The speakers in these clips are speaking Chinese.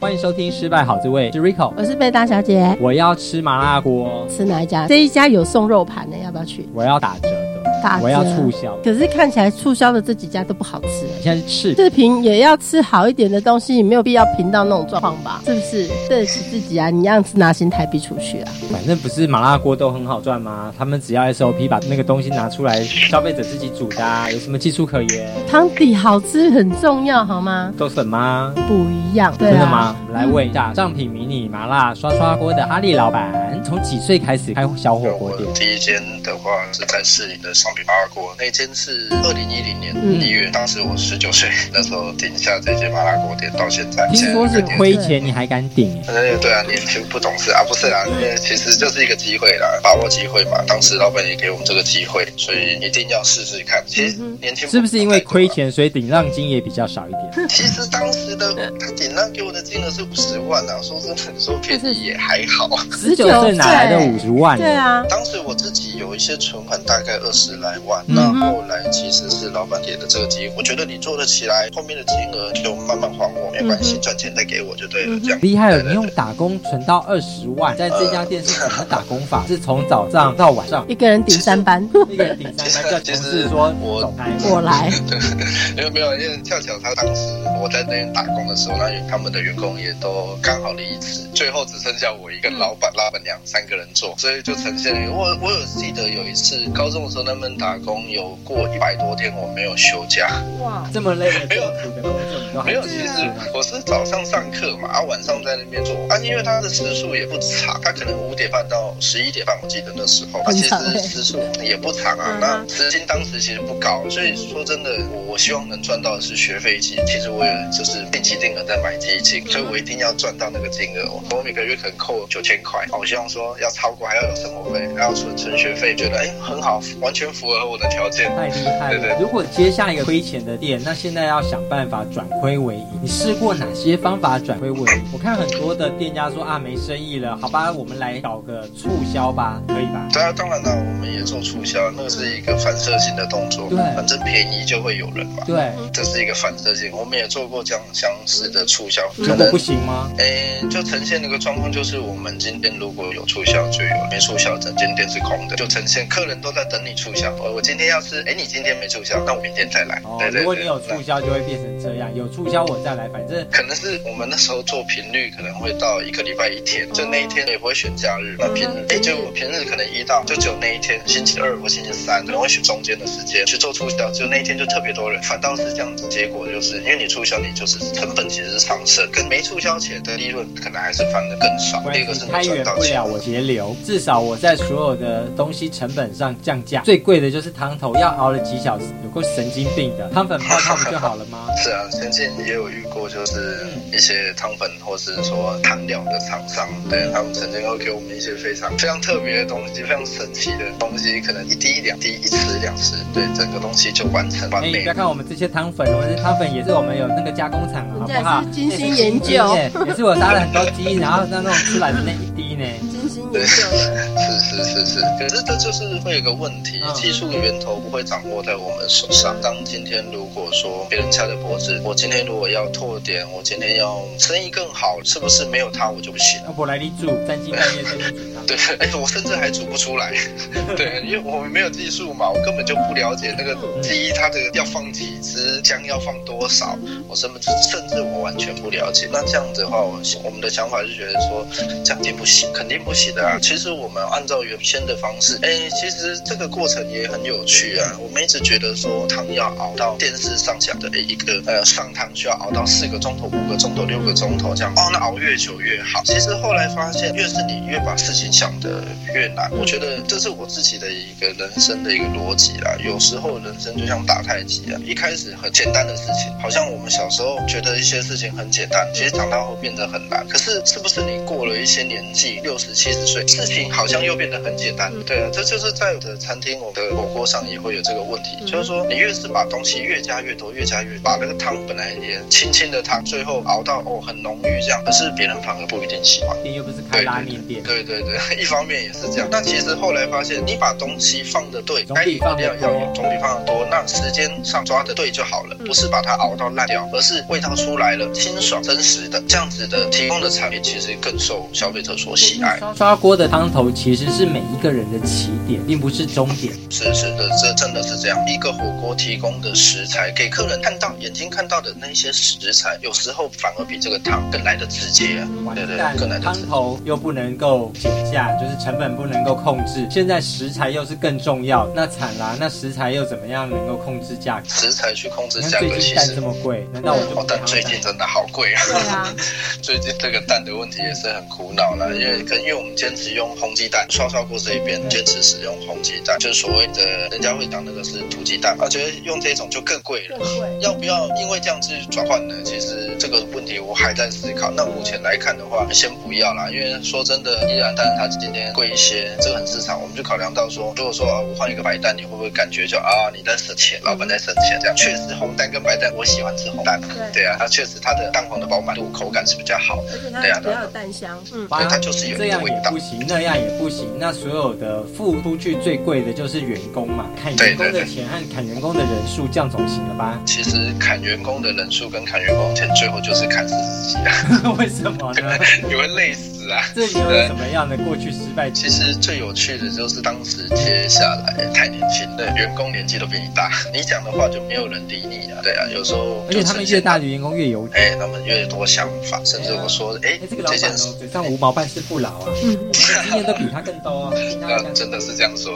欢迎收听《失败好滋味》，我是 Rico，我是贝大小姐，我要吃麻辣锅，吃哪一家？这一家有送肉盘的，要不要去？我要打折。我要促销，可是看起来促销的这几家都不好吃。现在是吃视频也要吃好一点的东西，你没有必要评到那种状况吧？是不是对得起自己啊？你这样子拿新台币出去啊？反正不是麻辣锅都很好赚吗？他们只要 SOP 把那个东西拿出来，消费者自己煮的，啊，有什么技术可言？汤底好吃很重要，好吗？都什么不一样？对啊，真的吗？我们来问一下上品迷你麻辣刷刷锅的哈利老板，从几岁开始开小火锅店？第一间的话是在市里的上品麻辣锅。那间是二零一零年一月，嗯、当时我十九岁，那时候顶下这间麻辣锅店，到现在听说是亏钱，你还敢顶？嗯，对啊，年轻不懂事啊，不是啊，因为其实就是一个机会啦，把握机会嘛。当时老板也给我们这个机会，所以一定要试试看。其实年轻是不是因为亏钱，所以顶让金也比较少一点？其实当时的他顶让给我的金额是五十万啊，说真的，你说便宜也还好。十九岁哪来的五十万？对啊，当时我自己有一些存款，大概二十来玩。那后来其实是老板给的这个机会，我觉得你做得起来，后面的金额就慢慢还我，没关系，赚钱再给我就对了。这样厉害了，你用打工存到二十万，在这家店是怎么打工法？是从早上到晚上，一个人顶三班，一个人顶三班。其实说我我来，没有没有，因为恰巧他当时我在那边打工的时候，那他们的员工也都刚好离职，最后只剩下我一个老板、老板娘三个人做，所以就呈现我我有记得有一次高中的时候，他们打工有过一百多天我没有休假，哇，这么累，没有没有，其实我是早上上课嘛，啊晚上在那边做啊，因为他的时数也不长，他可能五点半到十一点半，我记得那时候，啊其实时数也不长啊，那时薪当时其实不高，所以说真的，我我希望能赚到的是学费金，其实我也就是定期定额在买基金，所以我一定要赚到那个金额，我每个月可能扣九千块，我希望说要超过还要有生活费，还要存存学费，觉得哎很好，完全符合我的条件，太厉害了。对对，如果接下一个亏钱的店，那现在要想办法转亏为盈。你试过哪些方法转亏为盈？我看很多的店家说啊，没生意了，好吧，我们来搞个促销吧，可以吧？对啊，当然了，我们也做促销，那个是一个反射性的动作。对，反正便宜就会有人嘛。对，这是一个反射性。我们也做过这样相似的促销，可能不行吗？哎，就呈现那个状况，就是我们今天如果有促销就有，没促销整间店是空的，就呈现客人都在等你促销。我我今天要是，哎，你今天没促销，那我明天再来。对对，如果你有促销，就会变成这样，有促销我再来，反正可能是我们那时候做频率可能会到一个礼拜一天，就那一天也不会选假日，那平日哎就我平日可能一到就只有那一天，星期二或星期三可能会选中间的时间去做促销，就那一天就特别多人，反倒是这样子，结果就是因为你促销，你就是成本其实是上升，跟没促销前的利润可能还是翻的更少。第一个是开源不了我节流，至少我在所有的东西成本上降价，最贵的就是汤头，要熬了几小时，有够神经病的，汤粉泡泡不就好了吗？是啊，曾经也有遇过，就是一些汤粉或是说汤料的厂商，对，他们曾经会给我们一些非常非常特别的东西，非常神奇的东西，可能一滴两滴，一次两次，对，整个东西就完成完美。你不要看我们这些汤粉，我们这汤粉也是我们有那个加工厂，好不好？精心研究，也是我杀了很多鸡，然后让那种出来的那一滴呢，精心研究的。是是是是，可是这就是会有个问题，技术源头不会掌握在我们手上。当今天如果说别人掐着脖子，我今天如果要拓点，我今天要生意更好，是不是没有他我就不行？我来你煮，三更半煮汤。对，哎，我甚至还煮不出来。对，因为我们没有技术嘛，我根本就不了解那个鸡它的要放几只，姜要放多少，我甚至甚至我完全不了解。那这样子的话，我我们的想法是觉得说，这样不行，肯定不行的啊。其实我们按照原先的方式，哎，其实这个过程也很有趣啊。我们一直觉得说汤要熬到电视上讲的一个呃上汤需要熬到。四个钟头、五个钟头、六个钟头这样。哦，那熬越久越好。其实后来发现，越是你越把事情想得越难。我觉得这是我自己的一个人生的一个逻辑啦。有时候人生就像打太极啊，一开始很简单的事情，好像我们小时候觉得一些事情很简单，其实长大后变得很难。可是是不是你过了一些年纪，六十、七十岁，事情好像又变得很简单？对啊，这就是在我的餐厅、我的火锅上也会有这个问题，就是说你越是把东西越加越多，越加越把那个汤本来也清清的汤，最后熬到哦很浓郁这样，可是别人反而不一定喜欢。你又不是开拉面店。对对对，对，一方面也是这样。那其实后来发现，你把东西放的对，该有的量要有，总比放的多。那时间上抓的对就好了，不是把它熬到烂掉，而是味道出来了，清爽真实的这样子的提供的产品，其实更受消费者所喜爱。刷锅的汤头其实是每一个人的起点，并不是终点。是是的，这真的是这样。一个火锅提供的食材，给客人看到眼睛看到的那些食材，有时候反而比这个汤更来的直接啊。对对，更来的直接。汤头又不能够减价，就是成本不能够控制。现在食材又是更重要，那惨啦！那食材又怎么样能够控制价格？食材去控制价格，其实蛋这么贵，难道我就？哦，但最近真的好贵啊！对啊，最近这个蛋的问题也是很苦恼了，因为跟因为我们坚持用红鸡蛋，刷刷锅这一边坚持使用红鸡蛋，就是所谓的人家会讲那个是土鸡蛋，我觉得用这种就更贵了。要不要因为这样子转换呢？其实这个问题我还在思考。那目前来看的话，先不要啦，因为说真的，依然但是它今天贵一些，这个很市场，我们就考量到说，如果说啊，我换一个白蛋，你会不会感觉就啊你在省钱，老板在省钱？这样确实红蛋跟白蛋，我喜欢吃红蛋。对啊，它确实它的蛋黄的饱满度、口感是比较好的。对啊，比较有蛋香。嗯，对，它就是有一个味道。这样也不行，那样也不行。那所有的付出去最贵的就是员工嘛，砍员工的钱和砍员工的人数，这样总行了吧？其实砍员工的人数跟砍员工钱，最后就是砍死自己啊。为什么呢？你会累死。啊，这有什么样的过去失败？其实最有趣的就是当时接下来太年轻，的，员工年纪都比你大，你讲的话就没有人理你啊。对啊，有时候而且他们越大的员工越有，哎，他们越多想法，甚至我说，哎，这个老板哦，嘴上无毛办事不牢啊，嗯，我们的经验都比他更多啊。那真的是这样说，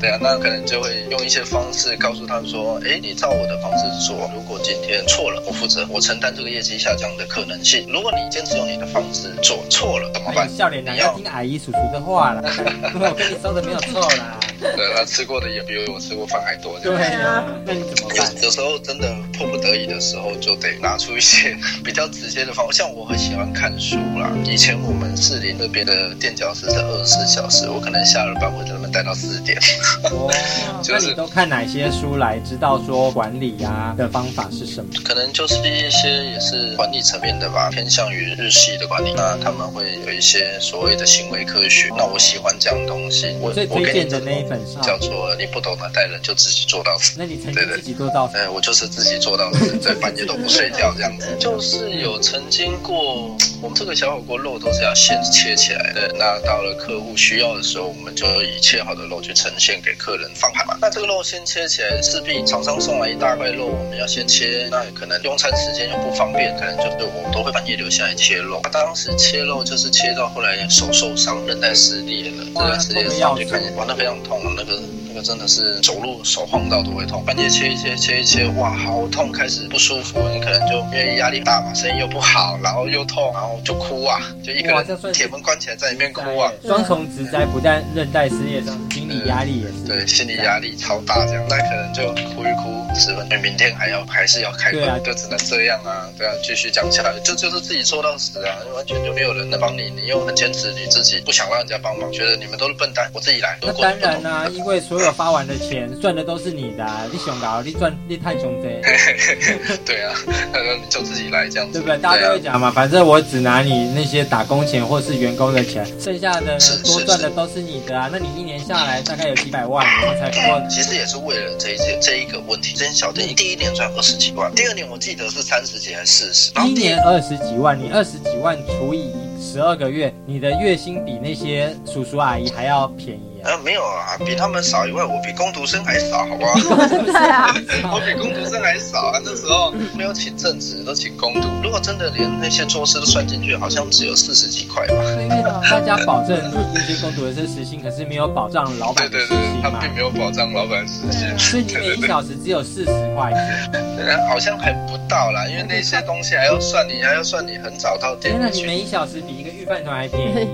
对啊，那可能就会用一些方式告诉他们说，哎，你照我的方式做，如果今天错了，我负责，我承担这个业绩下降的可能性。如果你坚持用你的方式做错了，怎么办？笑脸男要听阿姨叔叔的话了，我跟你说的没有错啦。对，他吃过的也比我吃过饭还多。对啊，那你怎么办？有有时候真的迫不得已的时候，就得拿出一些比较直接的方法。像我很喜欢看书啦，以前我们士林那边的垫脚石是二十四小时，我可能下了班会在待到四点。哦，就是、都看哪些书来知道说管理呀的方法是什么？可能就是一些也是管理层面的吧，偏向于日系的管理。那他们会有一些所谓的行为科学。那我喜欢这样东西。我最推荐的那一本。叫做你不懂得带人，就自己做到死。那你曾经自己做到死？对，我就是自己做到死，在半夜都不睡觉这样子。就是有曾经过，我们这个小火锅肉都是要现切起来的。那到了客户需要的时候，我们就一切好的肉去呈现给客人放盘嘛。那这个肉先切起来，势必厂商送来一大块肉，我们要先切。那可能用餐时间又不方便，可能就是我们都会半夜留下来切肉。当时切肉就是切到后来手受伤，韧带撕裂了，这段时间上就看见，哇，那非常痛。那个那个真的是走路手晃到都会痛，半夜切一切切一切，哇，好痛，开始不舒服，你可能就因为压力大嘛，声音又不好，然后又痛，然后就哭啊，就一个人铁门关起来在里面哭啊。双重职灾不但韧带撕裂，心理压力也是。对，心理压力超大，这样那可能就哭一哭十分钟，明天还要还是要开会，啊、就只能这样啊，对啊，继续讲下来，这就，就是自己做到死啊，完全就没有人能帮你，你又很坚持你自己，不想让人家帮忙，觉得你们都是笨蛋，我自己来。那当然啦、啊。因为所有发完的钱赚的都是你的、啊，你想搞，你赚你太凶贼。对啊，那你就自己来这样子，对不对？大家都会讲嘛，反正我只拿你那些打工钱或是员工的钱，剩下的多赚的都是你的啊。那你一年下来大概有几百万，然后才过。其实也是为了这一这这一个问题。这些小店第一年赚二十几万，第二年我记得是三十几还是四十？第一年二十几万，你二十几万除以十二个月，你的月薪比那些叔叔阿姨还要便宜。样？啊，没有啊，比他们少一万，我比工读生还少，好不好？对啊，我比工读生还少啊！那时候没有请正职，都请工读。如果真的连那些做事都算进去，好像只有四十几块吧。因为大家保证那些工读的是时薪，可是没有保障老板的时薪嘛。对对对，他并没有保障老板时薪，所以你每一小时只有四十块钱。好像还不到啦，因为那些东西还要算你，还要算你很早到店里去。那你每一小时比一个御饭团还便宜。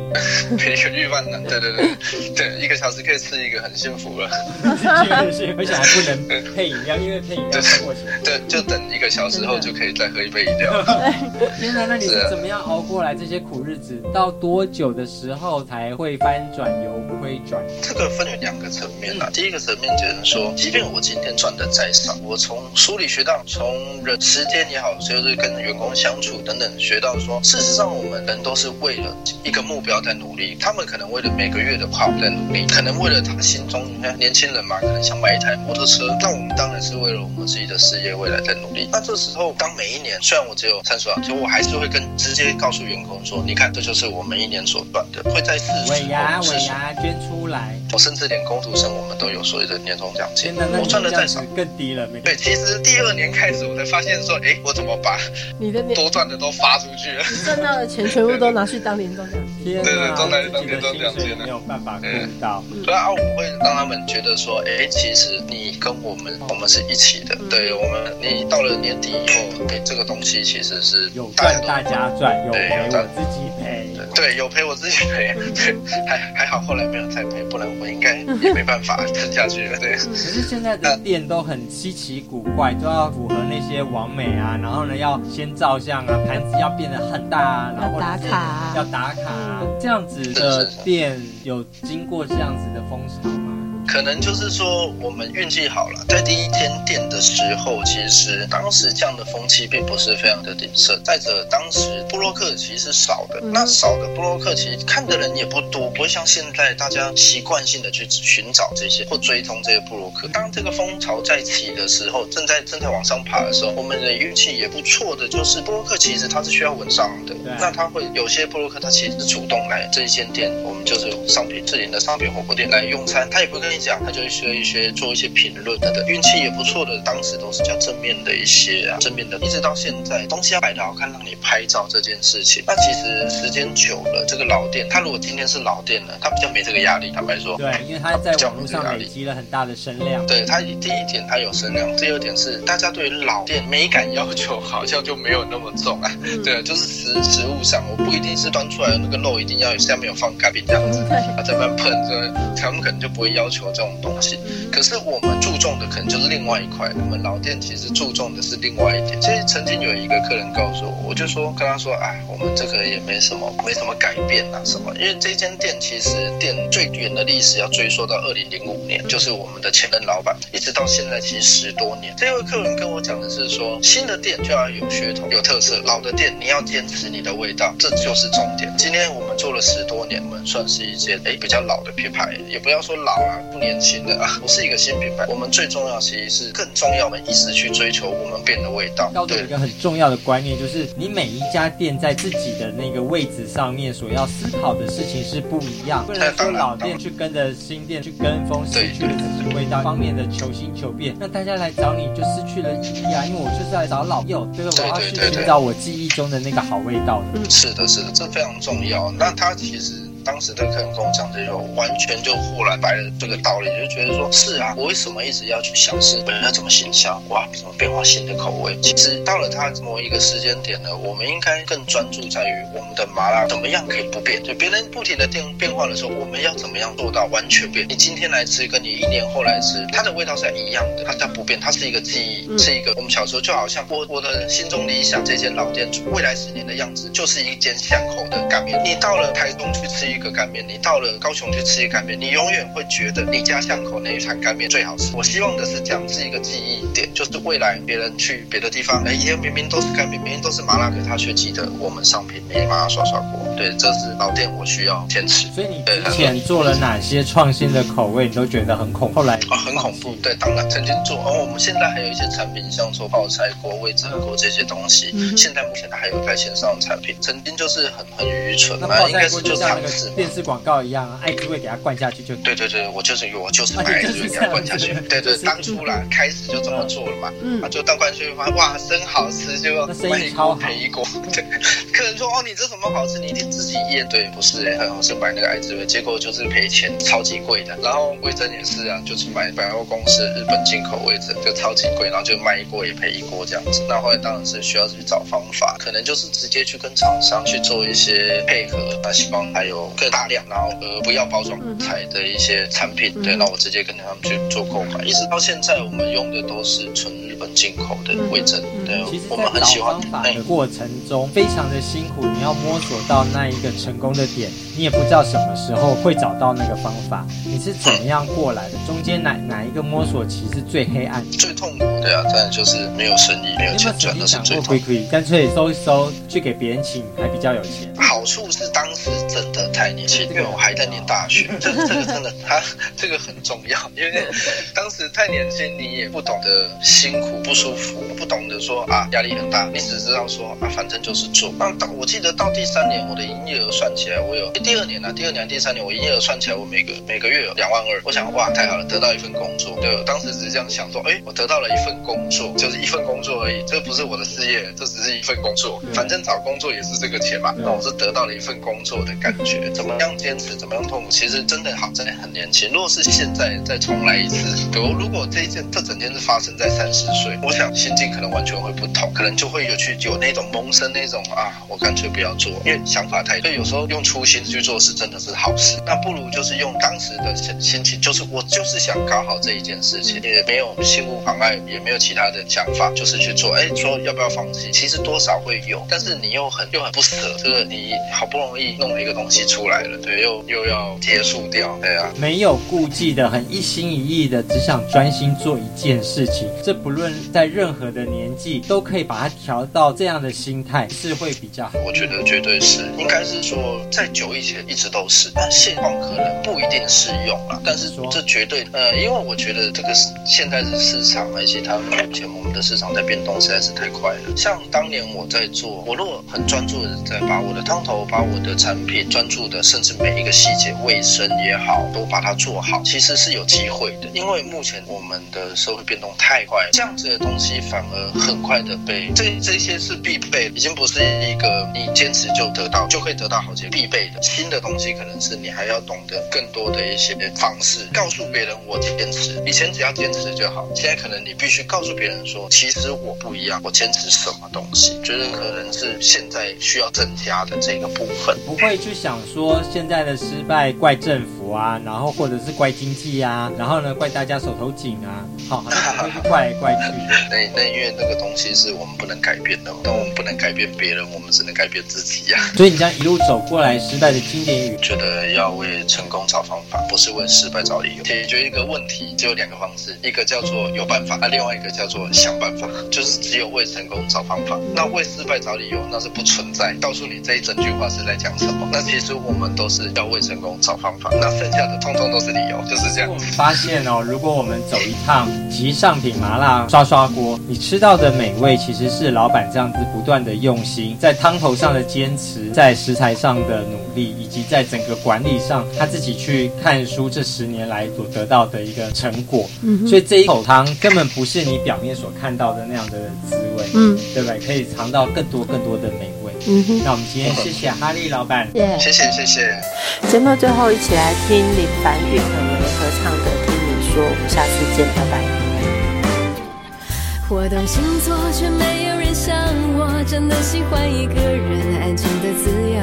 比一个御饭团，对对对对，一个小时可以吃一个，很幸福了。而且还不能配饮料，因为配饮料太过钱。对，就等一个小时后就可以再喝一杯饮料。天哪，那你是怎么样熬过来这些苦日子？到多久的时候才会翻转由亏转？这个分为两个层面啊。第一个层面就是说，即便我今天赚的再少，我从书里学到，从人时间也好，就是跟员工相处等等，学到说，事实上我们人都是为了一个目标在努力。他们可能为了每个月的花在努力，可能为了他心中，你看年轻人嘛，可能想买一台摩托车。那我们当然是为了我们自己的事业未来在努力。那这时候，当每一年，虽然我只有三十万，就我还是会跟直接告诉员工说，你看，这就是我们一年所赚的，会在四十尾牙尾牙捐出来。我甚至连工读生，我们都有所谓的年终奖金。我赚的再少更低了。对，其实第二年开始，我才发现说，哎，我怎么把你的多赚的都发出去了？赚到的钱全部都拿去当年终奖金。天对对，都拿去当年终奖金了，没有办法顾到。所以啊，我会让他们觉得说，哎，其实你跟我们，我们是一起的。对我们，你到了年底以后，给这个东西其实是有赚大家赚，有赔我自己赔。对，有赔我自己赔。对，还还好，后来没有再赔，不然我应该也没办法 撑下去了。对。可是现在的店都很稀奇古怪，都要符合那些完美啊，然后呢要先照相啊，盘子要变得很大啊，然后打卡，要打卡啊，这样子的店有经过这样子的风潮吗？可能就是说，我们运气好了，在第一天店的时候，其实当时这样的风气并不是非常的鼎盛。再者，当时布洛克其实是少的，那少的布洛克其实看的人也不多，不会像现在大家习惯性的去寻找这些或追踪这些布洛克。当这个风潮在起的时候，正在正在往上爬的时候，我们的运气也不错的，就是布洛克其实它是需要文章的，那他会有些布洛克他其实是主动来这一间店，我们就是有商品自营的商品火锅店来用餐，他也不跟你。讲他就会学一些，做一些评论等等，运气也不错的，当时都是较正面的一些啊，正面的，一直到现在，东西要摆的好看，让你拍照这件事情，那其实时间久了，这个老店，他如果今天是老店了，他比较没这个压力，坦白说，对，因为他在网络上累积了很大的声量，对他第一点他有声量，第二点是大家对老店美感要求好像就没有那么重啊，对，就是食食物上，我不一定是端出来的那个肉一定要有下面有放干饼这样子，他在那喷着，他们可能就不会要求。这种东西，可是我们注重的可能就是另外一块。我们老店其实注重的是另外一点。其实曾经有一个客人告诉我，我就说跟他说，哎，我们这个也没什么，没什么改变啊什么。因为这间店其实店最远的历史要追溯到二零零五年，就是我们的前任老板，一直到现在其实十多年。这位客人跟我讲的是说，新的店就要有噱头、有特色，老的店你要坚持你的味道，这就是重点。今天我们做了十多年，我们算是一间哎比较老的品牌，也不要说老啊。年轻的啊，不是一个新品牌。我们最重要其实是更重要的，一直去追求我们变的味道。要有一个很重要的观念，就是你每一家店在自己的那个位置上面所要思考的事情是不一样。不能说老店去跟着新店去跟风，失去了自己味道方面的求新求变，那大家来找你就失去了意义啊！因为我就是来找老友，对不对？我要去寻找我记忆中的那个好味道嗯。是的，是的，这非常重要。那它其实。当时的客人跟我讲这句话，完全就豁然白了这个道理，就觉得说是啊，我为什么一直要去想是本来怎么行销，我要怎么变化新的口味？其实到了他某一个时间点呢，我们应该更专注在于我们的麻辣怎么样可以不变。就别人不停的变变化的时候，我们要怎么样做到完全变？你今天来吃，跟你一年后来吃，它的味道是一样的，它它不变，它是一个记忆，是一个我们小时候就好像我我的心中理想，这间老店未来十年的样子就是一间巷口的干面。你到了台东去吃一个干面，你到了高雄去吃一个干面，你永远会觉得你家巷口那一摊干面最好吃。我希望的是这样，是一个记忆点，就是未来别人去别的地方，哎，也明明都是干面，明明都是麻辣，可他却记得我们商品没麻辣刷刷锅。对，这是老店，我需要坚持。所以你之前做了哪些创新的口味，你都觉得很恐怖？后来啊，很恐怖。对，当然曾经做，哦、我们现在还有一些产品，像说泡菜锅、味噌锅这些东西，嗯、现在目前还有在线上的产品。曾经就是很很愚蠢，那应该是就尝试。是电视广告一样，爱滋味给它灌下去就。对对对，我就是我就是买爱滋味给它灌下去，对对，当初啦开始就这么做了嘛，嗯，啊就倒灌下去发现哇真好吃，就卖一锅赔一锅，对，客人说哦你这什么好吃，你一定自己腌，对，不是哎，很好吃买那个爱滋味，结果就是赔钱，超级贵的，然后味增也是啊，就是买百货公司日本进口味增就超级贵，然后就卖一锅也赔一锅这样子，那后来当然是需要去找方法，可能就是直接去跟厂商去做一些配合，那希望还有更大量，然后呃不要包装材的一些产品，对，那我直接跟他们去做购买，一直到现在我们用的都是纯日本进口的味噌，对，我们很喜欢。方法的过程中非常的辛苦，你要摸索到那一个成功的点，你也不知道什么时候会找到那个方法，你是怎么样过来的？中间哪哪一个摸索期是最黑暗、最痛苦对啊？当然就是没有生意、没有钱赚，那是最痛苦。干脆收一收，去给别人请，还比较有钱。好处是当时真的太年轻，因为我还在念大学，这这个真的，他这个很重要，因为当时太年轻，你也不懂得辛苦、不舒服，不懂得说啊压力很大，你只知道说啊反正就是做。那到我记得到第三年，我的营业额算起来，我有第二年呢、啊，第二年、第三年我营业额算起来，我每个每个月有两万二。我想哇太好了，得到一份工作。对，我当时只是这样想说，哎，我得到了一份工作，就是一份工作而已，这不是我的事业，这只是一份工作，反正找工作也是这个钱嘛。那我是得到了一份工作的感觉，怎么样坚持，怎么样痛苦，其实真的好，真的很年轻。如果是现在再重来一次，比如如果这一件这整件事发生在三十岁，我想心境可能完全会不同，可能就会有去有那种萌生那种啊，我干脆不要做，因为想法太多。有时候用初心去做事真的是好事，那不如就是用当时的心心情，就是我就是想搞好这一件事情，也没有心无旁碍，也没有其他的想法，就是去做。哎，说要不要放弃？其实多少会有，但是你又很又很不舍，这个你好不容易弄了一个东西出来了，对，又又要结束掉，对啊，没有顾忌的，很一心一意的，只想专心做一件事情。这不论在任何的年纪，都可以把它调到这样的心态，是会比较好。我觉得绝对是，应该是说在久以前一直都是，但现况可能不一定适用了。但是这绝对，呃，因为我觉得这个现在的市场，而且它目前我们的市场在变动实在是太快了。像当年我在做，我如果很专注的在把我的汤头，把我的产品专注的，甚至每一个细节，卫生也好，都把它做好，其实是有机会的。因为目前我们的社会变动太快，这样子的东西反而很快的被这这些是必备，已经不是一个你坚持就得到就可以得到好结果必备的。新的东西可能是你还要懂得更多的一些方式，告诉别人我坚持，以前只要坚持就好，现在可能你必须告诉别人说，其实我不一样，我坚持什么东西，觉得可能是现在需要增加的这个部分。不会去想说现在的失败怪政府啊，然后或者是怪经济啊，然后呢怪大家手头紧啊，好，好怪来怪去。那 那因为那个东西是我们不能改变的，但我们不能改变别人，我们只能改变自己呀、啊。所以你这样一路走过来，时代的经典语，觉得要为成功找方法，不是为失败找理由。解决一个问题只有两个方式，一个叫做有办法，那另外一个叫做想办法，就是只有为成功找方法。那为失败找理由，那是不存在。告诉你这一整句话是在讲什么？那其实我们都是要为成功找方法，那剩下的通通都是理由，就是这样。我们发现哦，如果我们走一趟极上品麻辣刷刷锅，你吃到的美味其实是老板这样子不断的用心，在汤头上的坚持，在食材上的努力，以及在整个管理上他自己去看书这十年来所得到的一个成果。嗯，所以这一口汤根本不是你表面所看到的那样的滋味，嗯，对不对？可以尝到更多更多的美味。那我们今天谢谢哈利老板，谢谢谢谢谢。节目最后一起来听林凡玉和我合唱的《听你说》，我们下次见，拜拜。我星座却没有人像我，真的喜欢一个人安静的自由。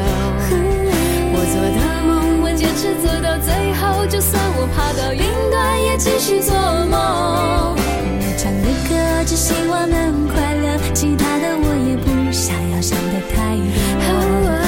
我做的梦，我坚持到最后，就算我爬到云端，也继续做梦。唱的歌只希望能快乐，其他的我也不。想要想的太多。